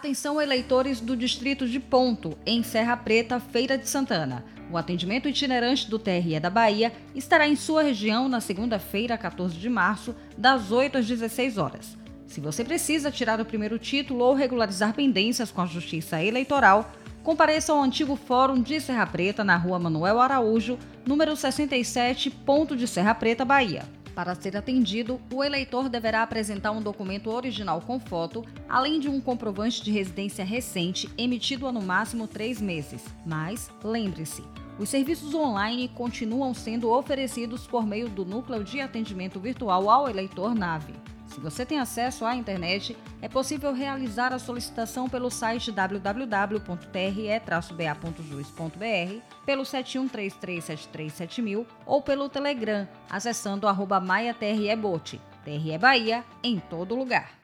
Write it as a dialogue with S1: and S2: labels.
S1: Atenção eleitores do distrito de Ponto, em Serra Preta, Feira de Santana. O atendimento itinerante do TRE da Bahia estará em sua região na segunda-feira, 14 de março, das 8 às 16 horas. Se você precisa tirar o primeiro título ou regularizar pendências com a Justiça Eleitoral, compareça ao antigo Fórum de Serra Preta, na rua Manuel Araújo, número 67, Ponto de Serra Preta, Bahia. Para ser atendido, o eleitor deverá apresentar um documento original com foto, além de um comprovante de residência recente emitido há no máximo três meses. Mas, lembre-se, os serviços online continuam sendo oferecidos por meio do Núcleo de Atendimento Virtual ao Eleitor NAVE. Se você tem acesso à internet, é possível realizar a solicitação pelo site www.tre-ba.juiz.br, pelo 7133737000 ou pelo Telegram, acessando arroba MaiaTREBot. TRE Bahia em todo lugar.